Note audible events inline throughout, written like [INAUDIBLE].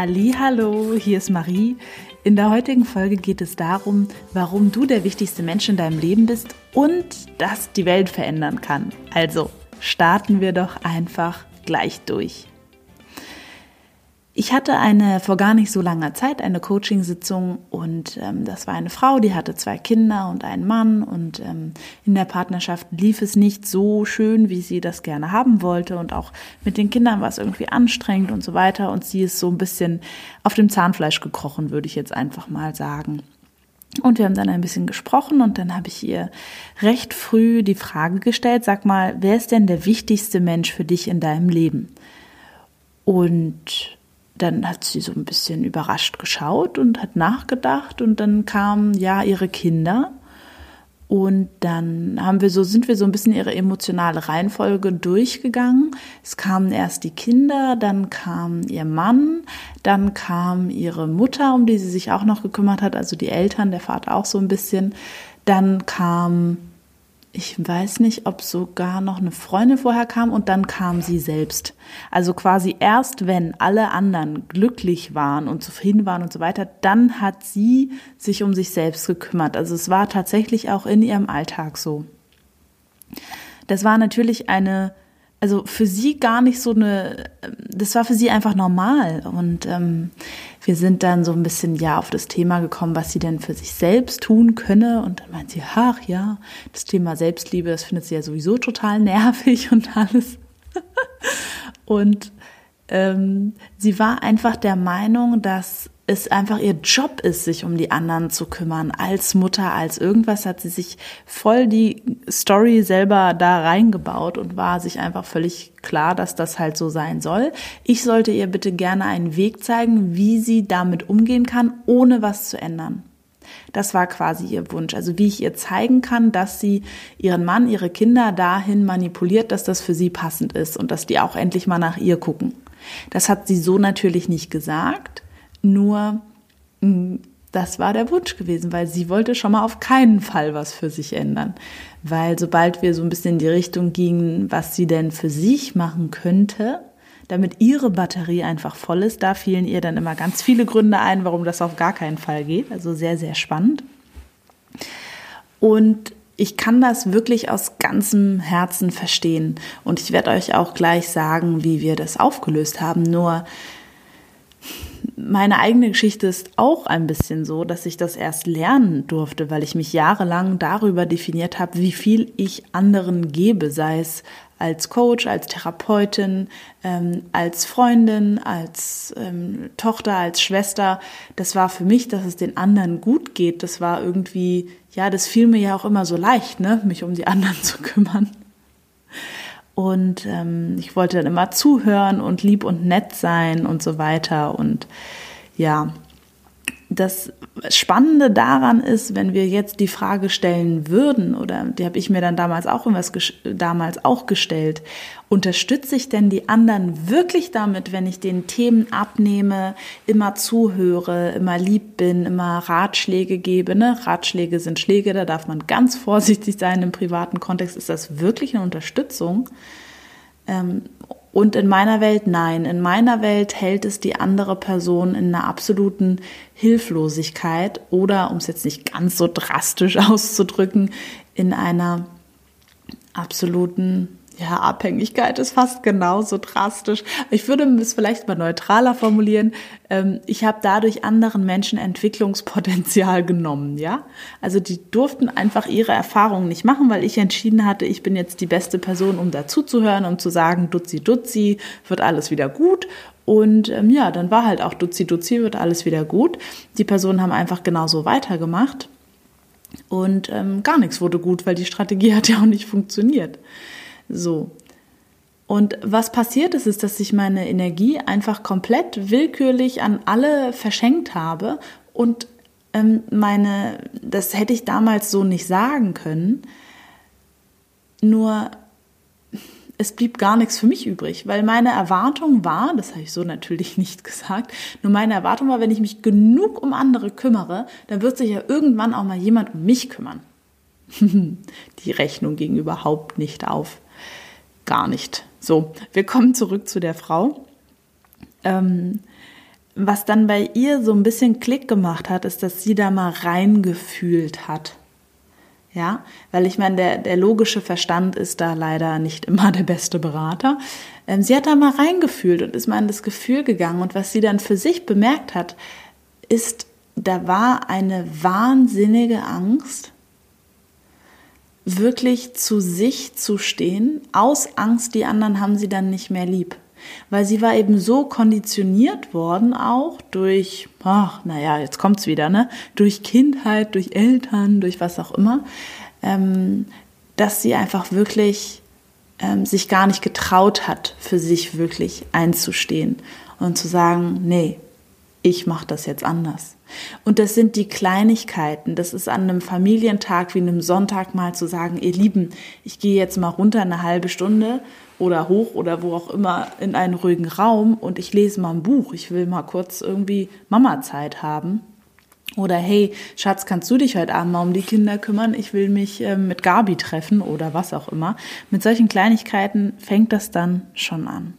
Hallo, hier ist Marie. In der heutigen Folge geht es darum, warum du der wichtigste Mensch in deinem Leben bist und das die Welt verändern kann. Also starten wir doch einfach gleich durch. Ich hatte eine vor gar nicht so langer Zeit eine Coachingsitzung und ähm, das war eine Frau, die hatte zwei Kinder und einen Mann und ähm, in der Partnerschaft lief es nicht so schön, wie sie das gerne haben wollte und auch mit den Kindern war es irgendwie anstrengend und so weiter und sie ist so ein bisschen auf dem Zahnfleisch gekrochen, würde ich jetzt einfach mal sagen. Und wir haben dann ein bisschen gesprochen und dann habe ich ihr recht früh die Frage gestellt, sag mal, wer ist denn der wichtigste Mensch für dich in deinem Leben? Und dann hat sie so ein bisschen überrascht geschaut und hat nachgedacht und dann kamen ja ihre Kinder und dann haben wir so sind wir so ein bisschen ihre emotionale Reihenfolge durchgegangen. Es kamen erst die Kinder, dann kam ihr Mann, dann kam ihre Mutter, um die sie sich auch noch gekümmert hat, also die Eltern, der Vater auch so ein bisschen. Dann kam ich weiß nicht, ob sogar noch eine Freundin vorher kam und dann kam sie selbst. Also quasi erst wenn alle anderen glücklich waren und zufrieden waren und so weiter, dann hat sie sich um sich selbst gekümmert. Also es war tatsächlich auch in ihrem Alltag so. Das war natürlich eine also für sie gar nicht so eine, das war für sie einfach normal. Und ähm, wir sind dann so ein bisschen ja auf das Thema gekommen, was sie denn für sich selbst tun könne. Und dann meint sie, ach ja, das Thema Selbstliebe, das findet sie ja sowieso total nervig und alles. [LAUGHS] und ähm, sie war einfach der Meinung, dass es einfach ihr Job ist, sich um die anderen zu kümmern. Als Mutter, als irgendwas hat sie sich voll die Story selber da reingebaut und war sich einfach völlig klar, dass das halt so sein soll. Ich sollte ihr bitte gerne einen Weg zeigen, wie sie damit umgehen kann, ohne was zu ändern. Das war quasi ihr Wunsch. Also wie ich ihr zeigen kann, dass sie ihren Mann, ihre Kinder dahin manipuliert, dass das für sie passend ist und dass die auch endlich mal nach ihr gucken. Das hat sie so natürlich nicht gesagt. Nur mm, das war der Wunsch gewesen, weil sie wollte schon mal auf keinen Fall was für sich ändern. Weil sobald wir so ein bisschen in die Richtung gingen, was sie denn für sich machen könnte, damit ihre Batterie einfach voll ist, da fielen ihr dann immer ganz viele Gründe ein, warum das auf gar keinen Fall geht. Also sehr, sehr spannend. Und ich kann das wirklich aus ganzem Herzen verstehen. Und ich werde euch auch gleich sagen, wie wir das aufgelöst haben. Nur meine eigene Geschichte ist auch ein bisschen so, dass ich das erst lernen durfte, weil ich mich jahrelang darüber definiert habe, wie viel ich anderen gebe, sei es als Coach, als Therapeutin, ähm, als Freundin, als ähm, Tochter, als Schwester. Das war für mich, dass es den anderen gut geht. Das war irgendwie, ja, das fiel mir ja auch immer so leicht, ne, mich um die anderen [LAUGHS] zu kümmern. Und ähm, ich wollte dann immer zuhören und lieb und nett sein und so weiter. Und ja, das Spannende daran ist, wenn wir jetzt die Frage stellen würden, oder die habe ich mir dann damals auch irgendwas damals auch gestellt, unterstütze ich denn die anderen wirklich damit, wenn ich den Themen abnehme, immer zuhöre, immer lieb bin, immer Ratschläge gebe? Ne? Ratschläge sind Schläge, da darf man ganz vorsichtig sein im privaten Kontext. Ist das wirklich eine Unterstützung? Ähm, und in meiner Welt nein. In meiner Welt hält es die andere Person in einer absoluten Hilflosigkeit oder, um es jetzt nicht ganz so drastisch [LAUGHS] auszudrücken, in einer absoluten ja, Abhängigkeit ist fast genauso drastisch. Ich würde es vielleicht mal neutraler formulieren. Ähm, ich habe dadurch anderen Menschen Entwicklungspotenzial genommen, ja. Also die durften einfach ihre Erfahrungen nicht machen, weil ich entschieden hatte, ich bin jetzt die beste Person, um dazuzuhören, um zu sagen, Dutzi, Dutzi, wird alles wieder gut. Und ähm, ja, dann war halt auch Dutzi, Dutzi, wird alles wieder gut. Die Personen haben einfach genauso weitergemacht. Und ähm, gar nichts wurde gut, weil die Strategie [LAUGHS] hat ja auch nicht funktioniert. So. Und was passiert ist, ist, dass ich meine Energie einfach komplett willkürlich an alle verschenkt habe und ähm, meine, das hätte ich damals so nicht sagen können. Nur es blieb gar nichts für mich übrig, weil meine Erwartung war, das habe ich so natürlich [LAUGHS] nicht gesagt, nur meine Erwartung war, wenn ich mich genug um andere kümmere, dann wird sich ja irgendwann auch mal jemand um mich kümmern. [LAUGHS] Die Rechnung ging überhaupt nicht auf gar nicht. So, wir kommen zurück zu der Frau. Ähm, was dann bei ihr so ein bisschen Klick gemacht hat, ist, dass sie da mal reingefühlt hat. Ja, weil ich meine, der, der logische Verstand ist da leider nicht immer der beste Berater. Ähm, sie hat da mal reingefühlt und ist mal in das Gefühl gegangen. Und was sie dann für sich bemerkt hat, ist, da war eine wahnsinnige Angst, wirklich zu sich zu stehen. Aus Angst, die anderen haben sie dann nicht mehr lieb weil sie war eben so konditioniert worden, auch durch, ach, naja, jetzt kommt's wieder, ne, durch Kindheit, durch Eltern, durch was auch immer, ähm, dass sie einfach wirklich ähm, sich gar nicht getraut hat, für sich wirklich einzustehen und zu sagen, nee, ich mache das jetzt anders. Und das sind die Kleinigkeiten. Das ist an einem Familientag wie einem Sonntag mal zu sagen, ihr Lieben, ich gehe jetzt mal runter eine halbe Stunde oder hoch oder wo auch immer in einen ruhigen Raum und ich lese mal ein Buch. Ich will mal kurz irgendwie Mama-Zeit haben. Oder hey, Schatz, kannst du dich heute Abend mal um die Kinder kümmern? Ich will mich äh, mit Gabi treffen oder was auch immer. Mit solchen Kleinigkeiten fängt das dann schon an.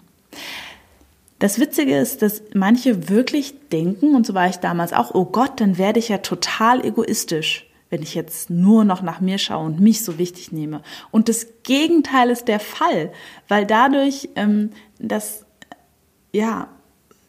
Das Witzige ist, dass manche wirklich denken, und so war ich damals auch, oh Gott, dann werde ich ja total egoistisch wenn ich jetzt nur noch nach mir schaue und mich so wichtig nehme. Und das Gegenteil ist der Fall, weil dadurch, ähm, dass ja,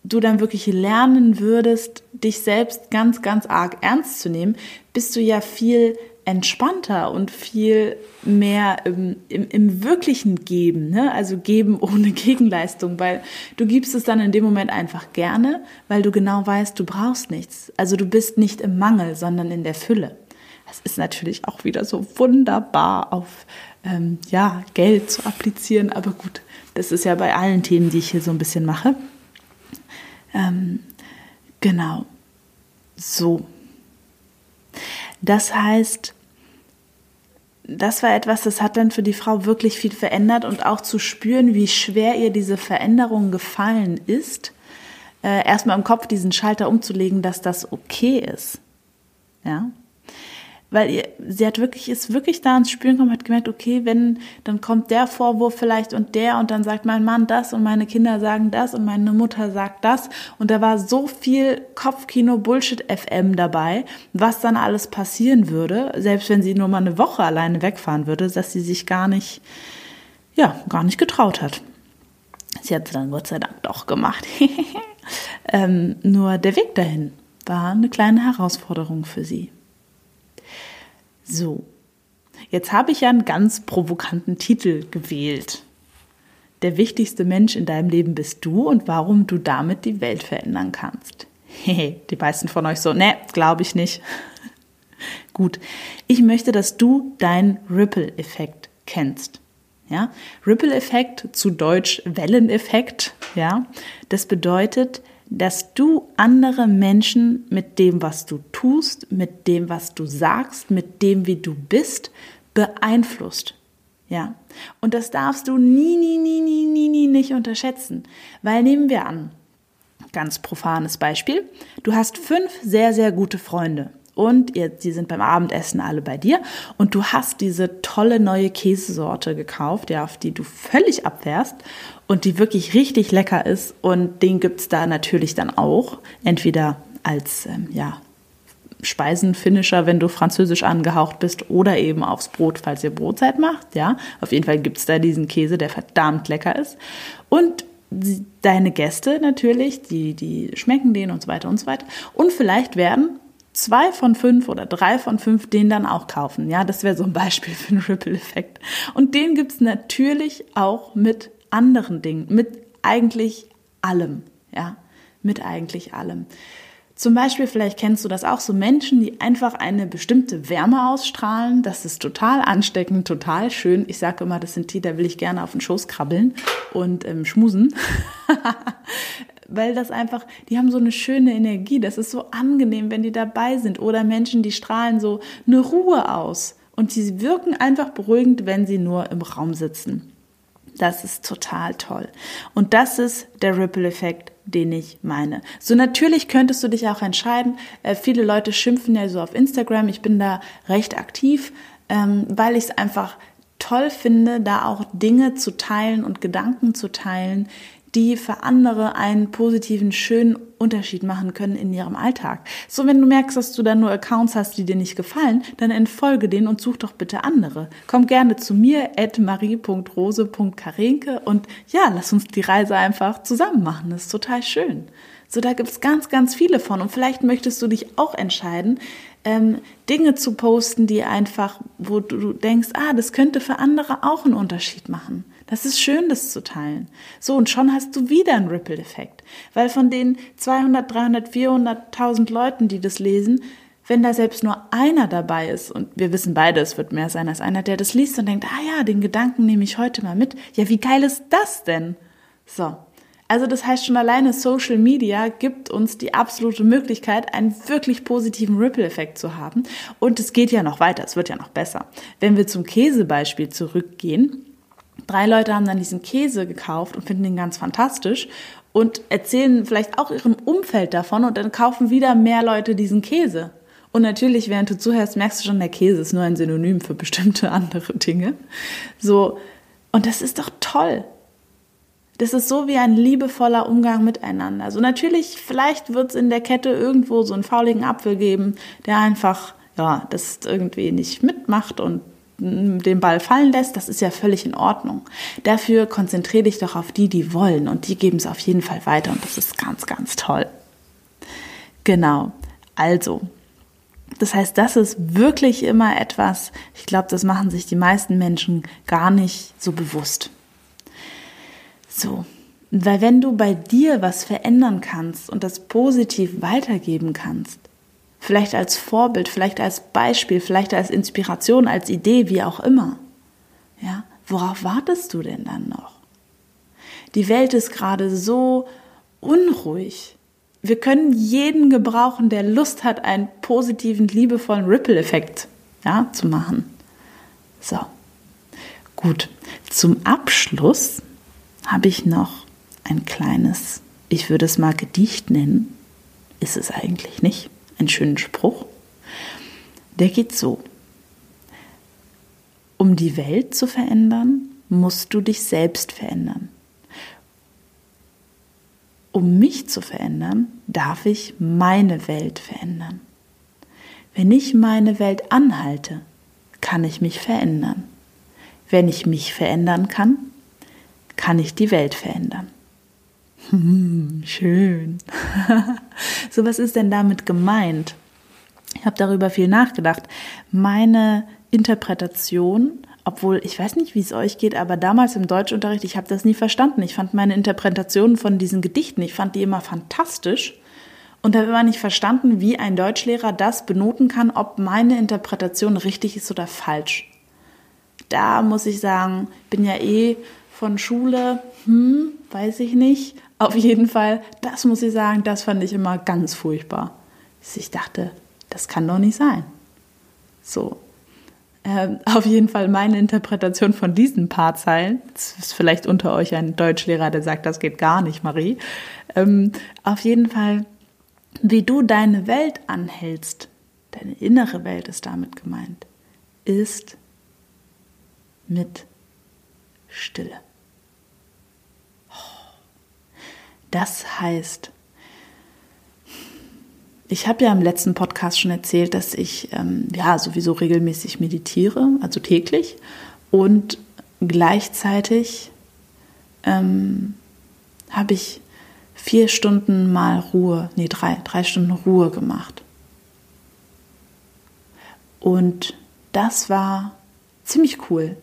du dann wirklich lernen würdest, dich selbst ganz, ganz arg ernst zu nehmen, bist du ja viel entspannter und viel mehr im, im, im wirklichen Geben, ne? also geben ohne [LAUGHS] Gegenleistung, weil du gibst es dann in dem Moment einfach gerne, weil du genau weißt, du brauchst nichts. Also du bist nicht im Mangel, sondern in der Fülle. Das ist natürlich auch wieder so wunderbar auf ähm, ja, Geld zu applizieren, aber gut, das ist ja bei allen Themen, die ich hier so ein bisschen mache. Ähm, genau. So. Das heißt, das war etwas, das hat dann für die Frau wirklich viel verändert und auch zu spüren, wie schwer ihr diese Veränderung gefallen ist, äh, erstmal im Kopf diesen Schalter umzulegen, dass das okay ist. Ja weil ihr, sie hat wirklich, ist wirklich da ins Spüren gekommen, hat gemerkt, okay, wenn, dann kommt der Vorwurf vielleicht und der und dann sagt mein Mann das und meine Kinder sagen das und meine Mutter sagt das und da war so viel Kopfkino Bullshit FM dabei, was dann alles passieren würde, selbst wenn sie nur mal eine Woche alleine wegfahren würde, dass sie sich gar nicht, ja, gar nicht getraut hat. Sie hat es dann Gott sei Dank doch gemacht. [LAUGHS] ähm, nur der Weg dahin war eine kleine Herausforderung für sie. So, jetzt habe ich ja einen ganz provokanten Titel gewählt. Der wichtigste Mensch in deinem Leben bist du und warum du damit die Welt verändern kannst. Hehe, [LAUGHS] die meisten von euch so, ne, glaube ich nicht. [LAUGHS] Gut, ich möchte, dass du deinen Ripple-Effekt kennst. Ja, Ripple-Effekt zu Deutsch Welleneffekt. Ja, das bedeutet, dass du andere Menschen mit dem, was du tust, mit dem, was du sagst, mit dem, wie du bist, beeinflusst. Ja. Und das darfst du nie, nie, nie, nie, nie, nie nicht unterschätzen. Weil nehmen wir an, ganz profanes Beispiel, du hast fünf sehr, sehr gute Freunde und ihr, die sind beim Abendessen alle bei dir und du hast diese tolle neue Käsesorte gekauft, ja, auf die du völlig abwehrst und die wirklich richtig lecker ist und den gibt's da natürlich dann auch, entweder als, ähm, ja, Speisenfinisher, wenn du französisch angehaucht bist oder eben aufs Brot, falls ihr Brotzeit macht, ja. Auf jeden Fall gibt's da diesen Käse, der verdammt lecker ist. Und deine Gäste natürlich, die, die schmecken den und so weiter und so weiter. Und vielleicht werden zwei von fünf oder drei von fünf den dann auch kaufen. Ja, das wäre so ein Beispiel für einen Ripple-Effekt. Und den gibt's natürlich auch mit anderen Dingen, mit eigentlich allem. Ja, mit eigentlich allem. Zum Beispiel, vielleicht kennst du das auch, so Menschen, die einfach eine bestimmte Wärme ausstrahlen. Das ist total ansteckend, total schön. Ich sage immer, das sind die, da will ich gerne auf den Schoß krabbeln und ähm, schmusen. [LAUGHS] weil das einfach, die haben so eine schöne Energie, das ist so angenehm, wenn die dabei sind. Oder Menschen, die strahlen so eine Ruhe aus und die wirken einfach beruhigend, wenn sie nur im Raum sitzen. Das ist total toll. Und das ist der Ripple-Effekt, den ich meine. So natürlich könntest du dich auch entscheiden. Äh, viele Leute schimpfen ja so auf Instagram. Ich bin da recht aktiv, ähm, weil ich es einfach toll finde, da auch Dinge zu teilen und Gedanken zu teilen, die für andere einen positiven, schönen Unterschied machen können in ihrem Alltag. So, wenn du merkst, dass du dann nur Accounts hast, die dir nicht gefallen, dann entfolge denen und such doch bitte andere. Komm gerne zu mir, at marie.rose.karenke und ja, lass uns die Reise einfach zusammen machen. Das ist total schön. So, da gibt's ganz, ganz viele von. Und vielleicht möchtest du dich auch entscheiden, ähm, Dinge zu posten, die einfach, wo du denkst, ah, das könnte für andere auch einen Unterschied machen. Das ist schön, das zu teilen. So, und schon hast du wieder einen Ripple-Effekt. Weil von den 200, 300, 400.000 Leuten, die das lesen, wenn da selbst nur einer dabei ist, und wir wissen beide, es wird mehr sein als einer, der das liest und denkt, ah ja, den Gedanken nehme ich heute mal mit. Ja, wie geil ist das denn? So, also das heißt schon alleine Social Media gibt uns die absolute Möglichkeit, einen wirklich positiven Ripple-Effekt zu haben. Und es geht ja noch weiter, es wird ja noch besser. Wenn wir zum Käsebeispiel zurückgehen, drei Leute haben dann diesen Käse gekauft und finden ihn ganz fantastisch und erzählen vielleicht auch ihrem Umfeld davon und dann kaufen wieder mehr Leute diesen Käse. Und natürlich, während du zuhörst, merkst du schon, der Käse ist nur ein Synonym für bestimmte [LAUGHS] andere Dinge. So. Und das ist doch toll. Das ist so wie ein liebevoller Umgang miteinander. Also natürlich, vielleicht wird es in der Kette irgendwo so einen fauligen Apfel geben, der einfach, ja, das irgendwie nicht mitmacht und den Ball fallen lässt, das ist ja völlig in Ordnung. Dafür konzentriere dich doch auf die, die wollen und die geben es auf jeden Fall weiter und das ist ganz, ganz toll. Genau. Also, das heißt, das ist wirklich immer etwas, ich glaube, das machen sich die meisten Menschen gar nicht so bewusst. So, weil wenn du bei dir was verändern kannst und das positiv weitergeben kannst, vielleicht als Vorbild, vielleicht als Beispiel, vielleicht als Inspiration, als Idee, wie auch immer, ja, worauf wartest du denn dann noch? Die Welt ist gerade so unruhig. Wir können jeden gebrauchen, der Lust hat, einen positiven, liebevollen Ripple-Effekt ja, zu machen. So, gut. Zum Abschluss habe ich noch ein kleines, ich würde es mal Gedicht nennen, ist es eigentlich nicht, einen schönen Spruch. Der geht so. Um die Welt zu verändern, musst du dich selbst verändern. Um mich zu verändern, darf ich meine Welt verändern. Wenn ich meine Welt anhalte, kann ich mich verändern. Wenn ich mich verändern kann, kann ich die Welt verändern. Hm, [LAUGHS] schön. [LAUGHS] so, was ist denn damit gemeint? Ich habe darüber viel nachgedacht. Meine Interpretation, obwohl ich weiß nicht, wie es euch geht, aber damals im Deutschunterricht, ich habe das nie verstanden. Ich fand meine Interpretationen von diesen Gedichten, ich fand die immer fantastisch und habe immer nicht verstanden, wie ein Deutschlehrer das benoten kann, ob meine Interpretation richtig ist oder falsch. Da muss ich sagen, bin ja eh von Schule, hm, weiß ich nicht. Auf jeden Fall, das muss ich sagen, das fand ich immer ganz furchtbar. Ich dachte, das kann doch nicht sein. So. Ähm, auf jeden Fall meine Interpretation von diesen paar Zeilen. Es ist vielleicht unter euch ein Deutschlehrer, der sagt, das geht gar nicht, Marie. Ähm, auf jeden Fall, wie du deine Welt anhältst, deine innere Welt ist damit gemeint, ist mit Stille. Das heißt, ich habe ja im letzten Podcast schon erzählt, dass ich ähm, ja sowieso regelmäßig meditiere, also täglich, und gleichzeitig ähm, habe ich vier Stunden mal Ruhe, nee, drei, drei Stunden Ruhe gemacht. Und das war ziemlich cool.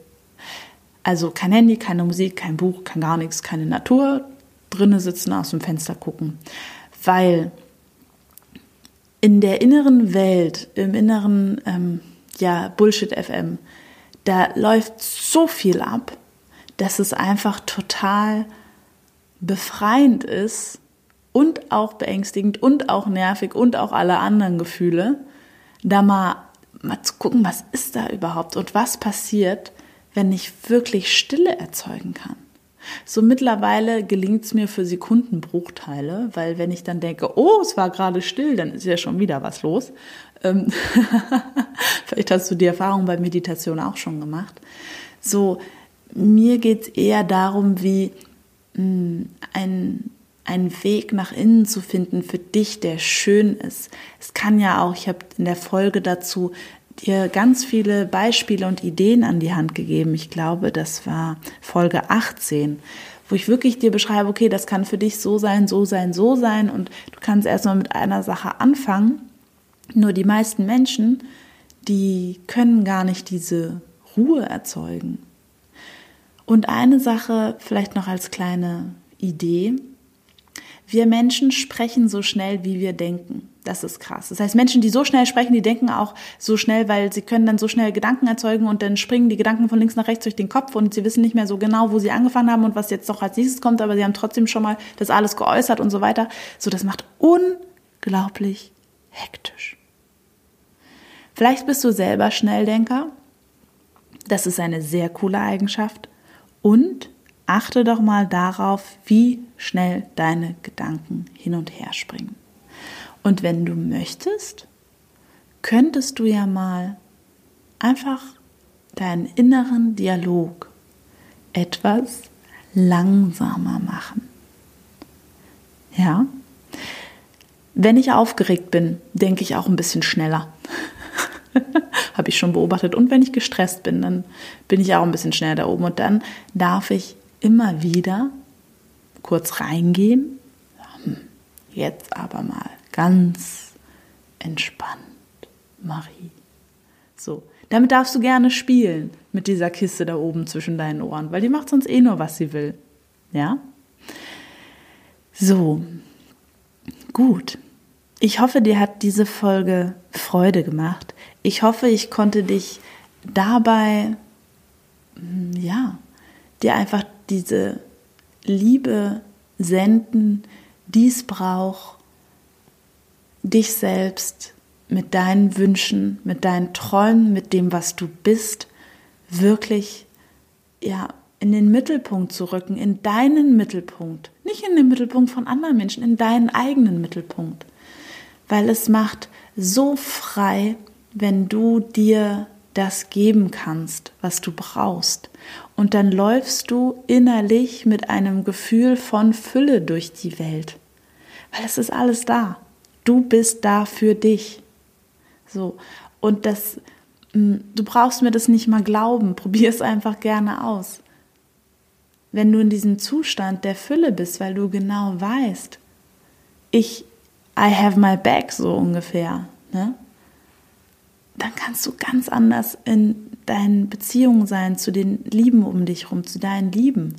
Also kein Handy, keine Musik, kein Buch, kein gar nichts, keine Natur, drinnen sitzen, aus dem Fenster gucken. Weil in der inneren Welt, im inneren ähm, ja, Bullshit FM, da läuft so viel ab, dass es einfach total befreiend ist und auch beängstigend und auch nervig und auch alle anderen Gefühle, da mal, mal zu gucken, was ist da überhaupt und was passiert, wenn ich wirklich Stille erzeugen kann. So mittlerweile gelingt es mir für Sekundenbruchteile, weil wenn ich dann denke, oh, es war gerade still, dann ist ja schon wieder was los. Ähm [LAUGHS] Vielleicht hast du die Erfahrung bei Meditation auch schon gemacht. So, mir geht es eher darum, wie mm, ein, einen Weg nach innen zu finden für dich, der schön ist. Es kann ja auch, ich habe in der Folge dazu dir ganz viele Beispiele und Ideen an die Hand gegeben. Ich glaube, das war Folge 18, wo ich wirklich dir beschreibe, okay, das kann für dich so sein, so sein, so sein und du kannst erstmal mit einer Sache anfangen. Nur die meisten Menschen, die können gar nicht diese Ruhe erzeugen. Und eine Sache vielleicht noch als kleine Idee. Wir Menschen sprechen so schnell, wie wir denken. Das ist krass. Das heißt, Menschen, die so schnell sprechen, die denken auch so schnell, weil sie können dann so schnell Gedanken erzeugen und dann springen die Gedanken von links nach rechts durch den Kopf und sie wissen nicht mehr so genau, wo sie angefangen haben und was jetzt doch als nächstes kommt, aber sie haben trotzdem schon mal das alles geäußert und so weiter. So, das macht unglaublich hektisch. Vielleicht bist du selber Schnelldenker. Das ist eine sehr coole Eigenschaft. Und achte doch mal darauf, wie schnell deine Gedanken hin und her springen. Und wenn du möchtest, könntest du ja mal einfach deinen inneren Dialog etwas langsamer machen. Ja? Wenn ich aufgeregt bin, denke ich auch ein bisschen schneller. [LAUGHS] Habe ich schon beobachtet. Und wenn ich gestresst bin, dann bin ich auch ein bisschen schneller da oben. Und dann darf ich immer wieder kurz reingehen. Hm, jetzt aber mal ganz entspannt, Marie. So, damit darfst du gerne spielen mit dieser Kiste da oben zwischen deinen Ohren, weil die macht sonst eh nur, was sie will. Ja? So, gut. Ich hoffe, dir hat diese Folge Freude gemacht. Ich hoffe, ich konnte dich dabei, hm, ja, dir einfach diese Liebe senden, die es braucht, dich selbst mit deinen Wünschen, mit deinen Träumen, mit dem, was du bist, wirklich ja in den Mittelpunkt zu rücken, in deinen Mittelpunkt, nicht in den Mittelpunkt von anderen Menschen, in deinen eigenen Mittelpunkt, weil es macht so frei, wenn du dir das geben kannst, was du brauchst. Und dann läufst du innerlich mit einem Gefühl von Fülle durch die Welt, weil es ist alles da. Du bist da für dich. So. Und das, hm, du brauchst mir das nicht mal glauben. [LAUGHS] Probier es einfach gerne aus. Wenn du in diesem Zustand der Fülle bist, weil du genau weißt, ich, I have my back, so ungefähr, ne? Dann kannst du ganz anders in deinen Beziehungen sein zu den Lieben um dich herum, zu deinen Lieben.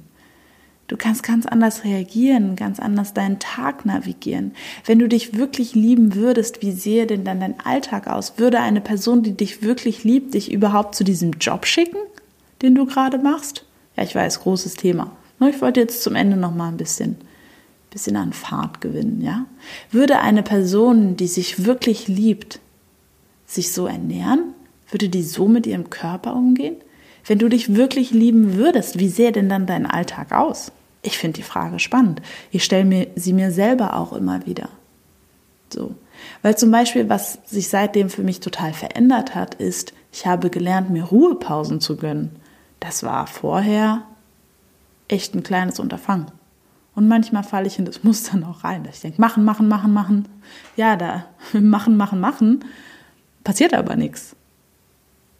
Du kannst ganz anders reagieren, ganz anders deinen Tag navigieren. Wenn du dich wirklich lieben würdest, wie sehe denn dann dein Alltag aus? Würde eine Person, die dich wirklich liebt, dich überhaupt zu diesem Job schicken, den du gerade machst? Ja, ich weiß, großes Thema. Ich wollte jetzt zum Ende noch mal ein bisschen, bisschen an Fahrt gewinnen, ja? Würde eine Person, die sich wirklich liebt, sich so ernähren? Würde die so mit ihrem Körper umgehen? Wenn du dich wirklich lieben würdest, wie sähe denn dann dein Alltag aus? Ich finde die Frage spannend. Ich stelle mir sie mir selber auch immer wieder. So. Weil zum Beispiel, was sich seitdem für mich total verändert hat, ist, ich habe gelernt, mir Ruhepausen zu gönnen. Das war vorher echt ein kleines Unterfangen. Und manchmal falle ich in das Muster noch rein, dass ich denke, machen, machen, machen, machen. Ja, da [LAUGHS] machen, machen, machen. Passiert aber nichts.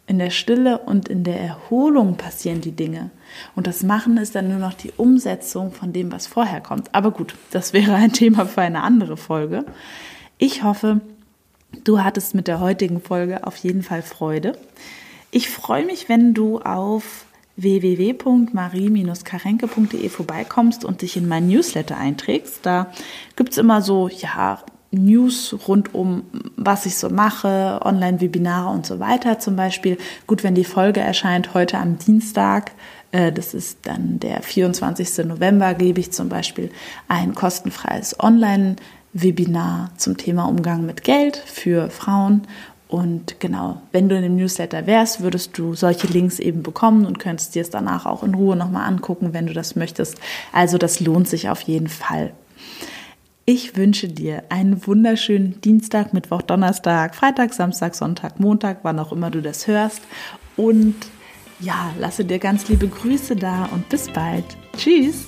In der Stille und in der Erholung passieren die Dinge. Und das Machen ist dann nur noch die Umsetzung von dem, was vorher kommt. Aber gut, das wäre ein Thema für eine andere Folge. Ich hoffe, du hattest mit der heutigen Folge auf jeden Fall Freude. Ich freue mich, wenn du auf www.marie-karenke.de vorbeikommst und dich in mein Newsletter einträgst. Da gibt es immer so, ja, News rund um, was ich so mache, Online-Webinare und so weiter zum Beispiel. Gut, wenn die Folge erscheint heute am Dienstag, äh, das ist dann der 24. November, gebe ich zum Beispiel ein kostenfreies Online-Webinar zum Thema Umgang mit Geld für Frauen. Und genau, wenn du in dem Newsletter wärst, würdest du solche Links eben bekommen und könntest dir es danach auch in Ruhe nochmal angucken, wenn du das möchtest. Also das lohnt sich auf jeden Fall. Ich wünsche dir einen wunderschönen Dienstag, Mittwoch, Donnerstag, Freitag, Samstag, Sonntag, Montag, wann auch immer du das hörst. Und ja, lasse dir ganz liebe Grüße da und bis bald. Tschüss.